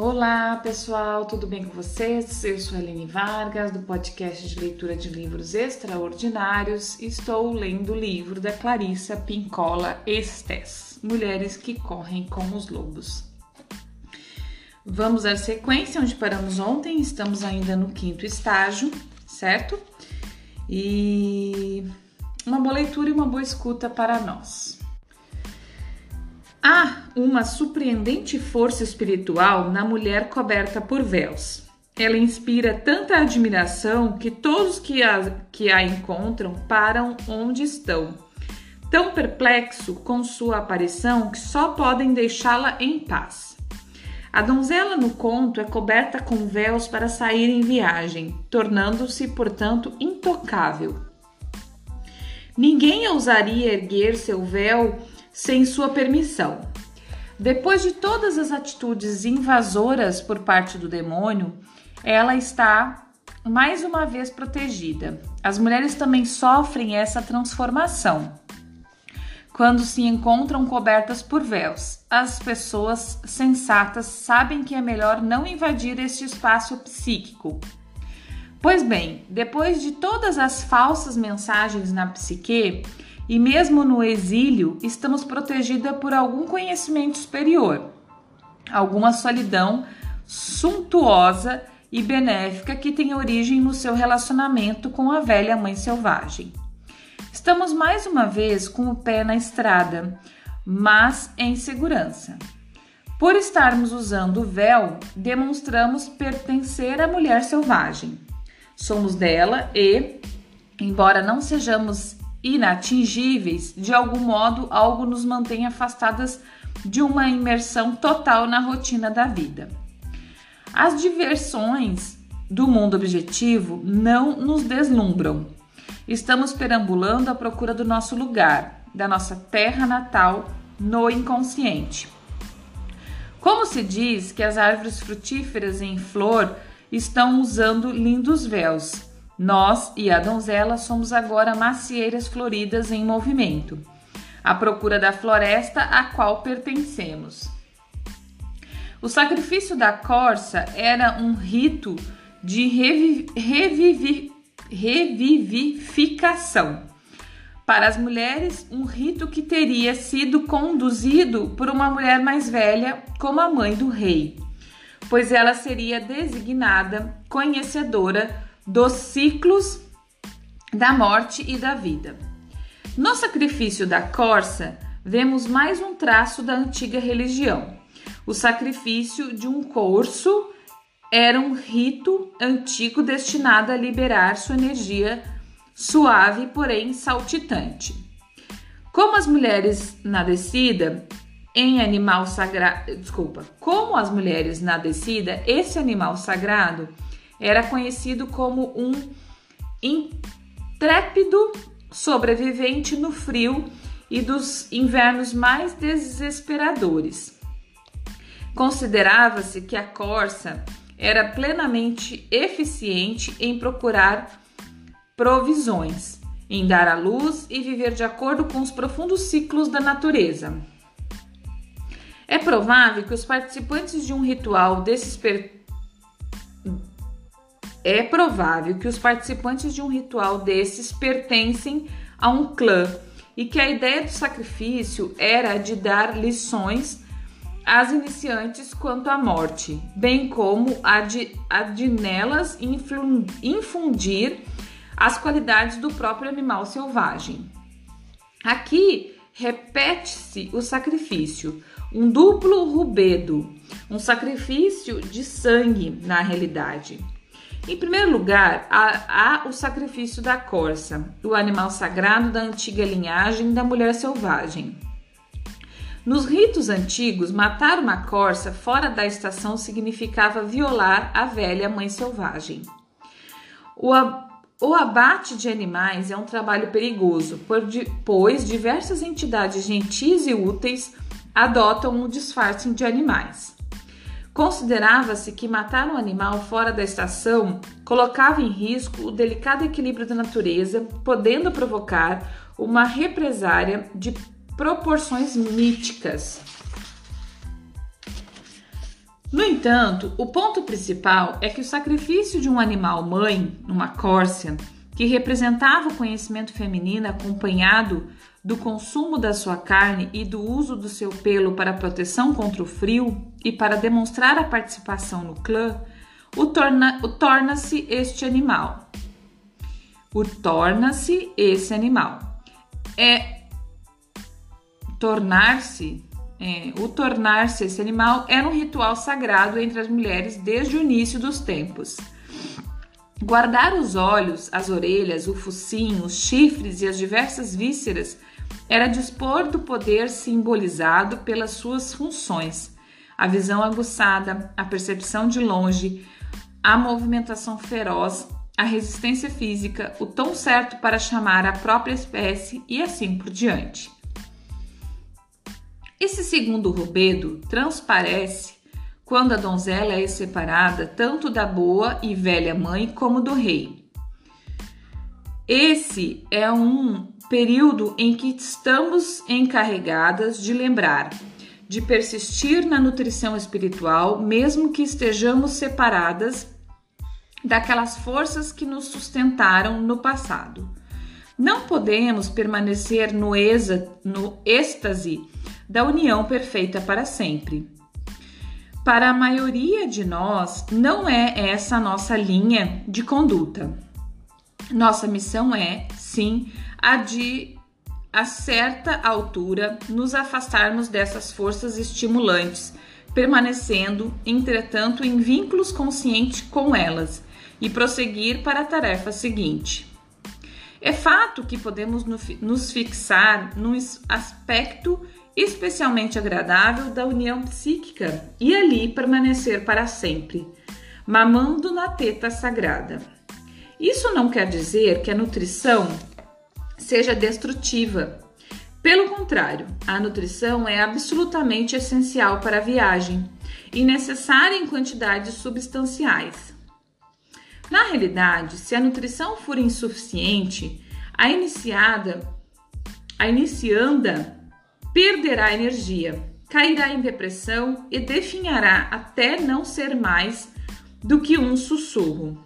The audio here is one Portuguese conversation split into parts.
Olá pessoal, tudo bem com vocês? Eu sou a Helene Vargas, do podcast de leitura de livros extraordinários. Estou lendo o livro da Clarissa Pincola Estes, Mulheres que Correm com os Lobos. Vamos à sequência onde paramos ontem, estamos ainda no quinto estágio, certo? E uma boa leitura e uma boa escuta para nós. Há uma surpreendente força espiritual na mulher coberta por véus. Ela inspira tanta admiração que todos que a, que a encontram param onde estão, tão perplexo com sua aparição que só podem deixá-la em paz. A donzela no conto é coberta com véus para sair em viagem, tornando-se, portanto, intocável. Ninguém ousaria erguer seu véu sem sua permissão. Depois de todas as atitudes invasoras por parte do demônio, ela está mais uma vez protegida. As mulheres também sofrem essa transformação quando se encontram cobertas por véus. As pessoas sensatas sabem que é melhor não invadir este espaço psíquico. Pois bem, depois de todas as falsas mensagens na psique, e mesmo no exílio, estamos protegidas por algum conhecimento superior, alguma solidão suntuosa e benéfica que tem origem no seu relacionamento com a velha mãe selvagem. Estamos mais uma vez com o pé na estrada, mas em segurança. Por estarmos usando o véu, demonstramos pertencer à mulher selvagem. Somos dela e, embora não sejamos inatingíveis, de algum modo algo nos mantém afastadas de uma imersão total na rotina da vida. As diversões do mundo objetivo não nos deslumbram, Estamos perambulando à procura do nosso lugar, da nossa terra natal no inconsciente. Como se diz que as árvores frutíferas em flor estão usando lindos véus, nós e a donzela somos agora macieiras floridas em movimento, à procura da floresta a qual pertencemos. O sacrifício da corça era um rito de revivi revivificação. Para as mulheres, um rito que teria sido conduzido por uma mulher mais velha, como a mãe do rei, pois ela seria designada conhecedora dos ciclos da morte e da vida. No sacrifício da corça, vemos mais um traço da antiga religião: o sacrifício de um corso era um rito antigo destinado a liberar sua energia suave, porém saltitante. Como as mulheres na descida, em animal sagrado, desculpa, como as mulheres na descida, esse animal sagrado era conhecido como um intrépido sobrevivente no frio e dos invernos mais desesperadores. Considerava-se que a corça era plenamente eficiente em procurar provisões, em dar à luz e viver de acordo com os profundos ciclos da natureza. É provável que os participantes de um ritual desses. É provável que os participantes de um ritual desses pertencem a um clã e que a ideia do sacrifício era de dar lições às iniciantes quanto à morte, bem como a de, a de nelas infundir as qualidades do próprio animal selvagem. Aqui repete-se o sacrifício, um duplo rubedo, um sacrifício de sangue na realidade. Em primeiro lugar, há, há, o sacrifício da corça, o animal sagrado da antiga linhagem da mulher selvagem. Nos ritos antigos, matar uma corça fora da estação significava violar a velha mãe selvagem. O, o abate de animais é um trabalho perigoso, pois diversas entidades gentis e úteis adotam o disfarce de animais. Considerava-se que matar um animal fora da estação colocava em risco o delicado equilíbrio da natureza, podendo provocar uma represária de proporções míticas. No entanto, o ponto principal é que o sacrifício de um animal mãe, uma córcia, que representava o conhecimento feminino acompanhado do consumo da sua carne e do uso do seu pelo para proteção contra o frio e para demonstrar a participação no clã, o torna-se o torna este animal. O torna-se esse animal. É tornar-se é, o tornar-se esse animal era um ritual sagrado entre as mulheres desde o início dos tempos. Guardar os olhos, as orelhas, o focinho, os chifres e as diversas vísceras era dispor do poder simbolizado pelas suas funções, a visão aguçada, a percepção de longe, a movimentação feroz, a resistência física, o tom certo para chamar a própria espécie e assim por diante. Esse segundo rubedo transparece quando a donzela é separada tanto da boa e velha mãe como do rei. Esse é um período em que estamos encarregadas de lembrar, de persistir na nutrição espiritual, mesmo que estejamos separadas daquelas forças que nos sustentaram no passado. Não podemos permanecer no, exa, no êxtase da união perfeita para sempre. Para a maioria de nós, não é essa a nossa linha de conduta. Nossa missão é, sim, a de, a certa altura, nos afastarmos dessas forças estimulantes, permanecendo, entretanto, em vínculos conscientes com elas e prosseguir para a tarefa seguinte. É fato que podemos nos fixar num aspecto especialmente agradável da união psíquica e ali permanecer para sempre, mamando na teta sagrada. Isso não quer dizer que a nutrição seja destrutiva. Pelo contrário, a nutrição é absolutamente essencial para a viagem e necessária em quantidades substanciais. Na realidade, se a nutrição for insuficiente, a iniciada, a inicianda perderá energia, cairá em depressão e definhará até não ser mais do que um sussurro.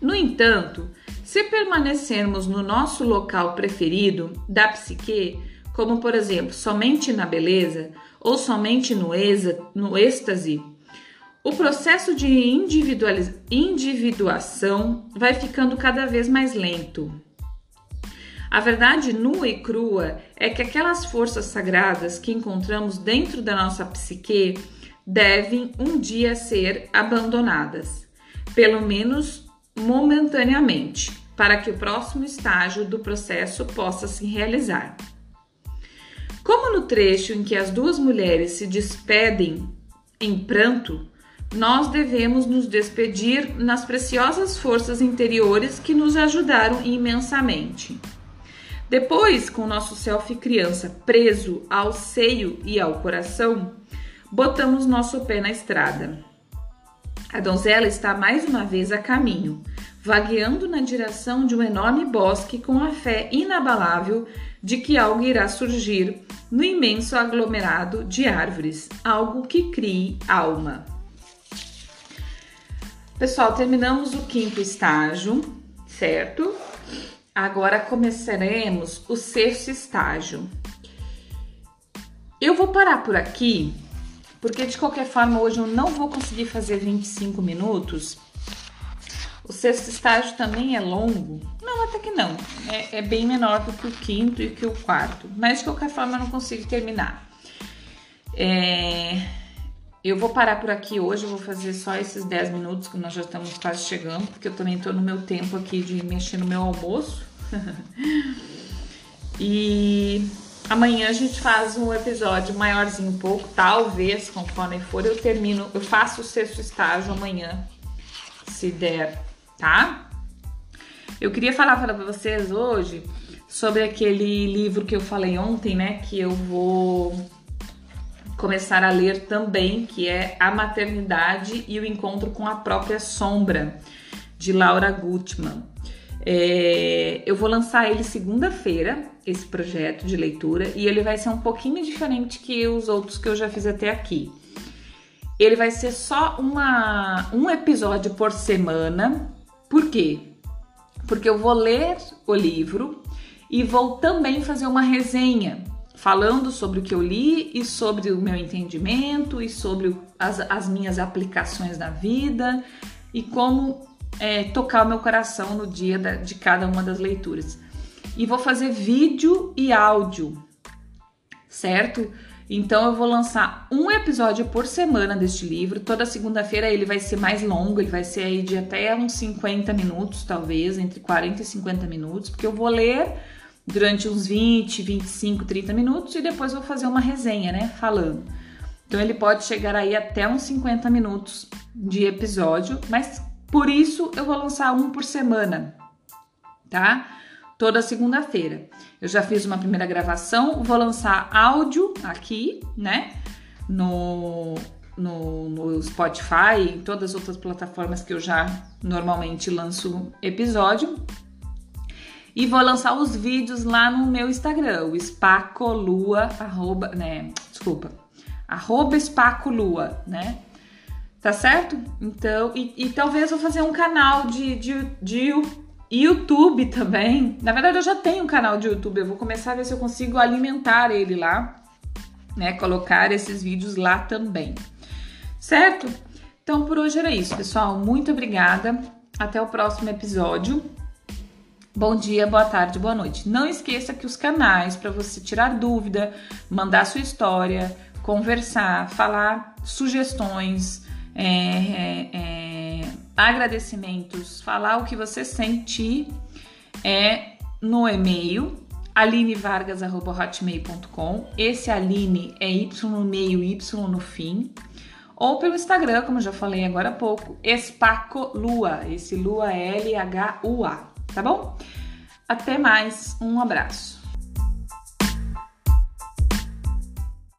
No entanto, se permanecermos no nosso local preferido da psique, como por exemplo somente na beleza ou somente no, exa, no êxtase, o processo de individuação vai ficando cada vez mais lento. A verdade nua e crua é que aquelas forças sagradas que encontramos dentro da nossa psique devem um dia ser abandonadas, pelo menos momentaneamente, para que o próximo estágio do processo possa se realizar. Como no trecho em que as duas mulheres se despedem em pranto, nós devemos nos despedir nas preciosas forças interiores que nos ajudaram imensamente. Depois, com nosso self criança preso ao seio e ao coração, botamos nosso pé na estrada. A donzela está mais uma vez a caminho, vagueando na direção de um enorme bosque com a fé inabalável de que algo irá surgir no imenso aglomerado de árvores, algo que crie alma. Pessoal, terminamos o quinto estágio, certo? Agora começaremos o sexto estágio. Eu vou parar por aqui, porque de qualquer forma hoje eu não vou conseguir fazer 25 minutos. O sexto estágio também é longo. Não, até que não. É, é bem menor do que o quinto e que o quarto. Mas de qualquer forma eu não consigo terminar. É, eu vou parar por aqui hoje, eu vou fazer só esses 10 minutos que nós já estamos quase chegando, porque eu também estou no meu tempo aqui de mexer no meu almoço. e amanhã a gente faz um episódio maiorzinho um pouco, talvez, conforme for, eu termino, eu faço o sexto estágio amanhã, se der, tá? Eu queria falar para vocês hoje sobre aquele livro que eu falei ontem, né, que eu vou começar a ler também, que é A Maternidade e o Encontro com a Própria Sombra, de Laura Gutman. É, eu vou lançar ele segunda-feira, esse projeto de leitura, e ele vai ser um pouquinho diferente que os outros que eu já fiz até aqui. ele vai ser só uma, um episódio por semana. Por quê? Porque eu vou ler o livro e vou também fazer uma resenha falando sobre o que eu li e sobre o meu entendimento e sobre as, as minhas aplicações na vida e como é, tocar o meu coração no dia da, de cada uma das leituras. E vou fazer vídeo e áudio, certo? Então eu vou lançar um episódio por semana deste livro. Toda segunda-feira ele vai ser mais longo, ele vai ser aí de até uns 50 minutos, talvez, entre 40 e 50 minutos, porque eu vou ler durante uns 20, 25, 30 minutos e depois vou fazer uma resenha, né, falando. Então ele pode chegar aí até uns 50 minutos de episódio, mas por isso eu vou lançar um por semana, tá? Toda segunda-feira. Eu já fiz uma primeira gravação, vou lançar áudio aqui, né? No, no, no Spotify e todas as outras plataformas que eu já normalmente lanço episódio. E vou lançar os vídeos lá no meu Instagram, o espacolua, arroba, né? Desculpa, arroba espacolua, né? Tá certo? Então, e, e talvez eu fazer um canal de, de, de YouTube também. Na verdade, eu já tenho um canal de YouTube. Eu vou começar a ver se eu consigo alimentar ele lá, né? Colocar esses vídeos lá também. Certo? Então, por hoje era isso, pessoal. Muito obrigada. Até o próximo episódio. Bom dia, boa tarde, boa noite. Não esqueça que os canais para você tirar dúvida, mandar sua história, conversar, falar sugestões, é, é, é, agradecimentos, falar o que você sentir é no e-mail alinevargas.hotmail.com. Esse Aline é Y no meio, Y no fim. Ou pelo Instagram, como já falei agora há pouco, Espaco Lua. Esse Lua L-H-U-A, tá bom? Até mais, um abraço.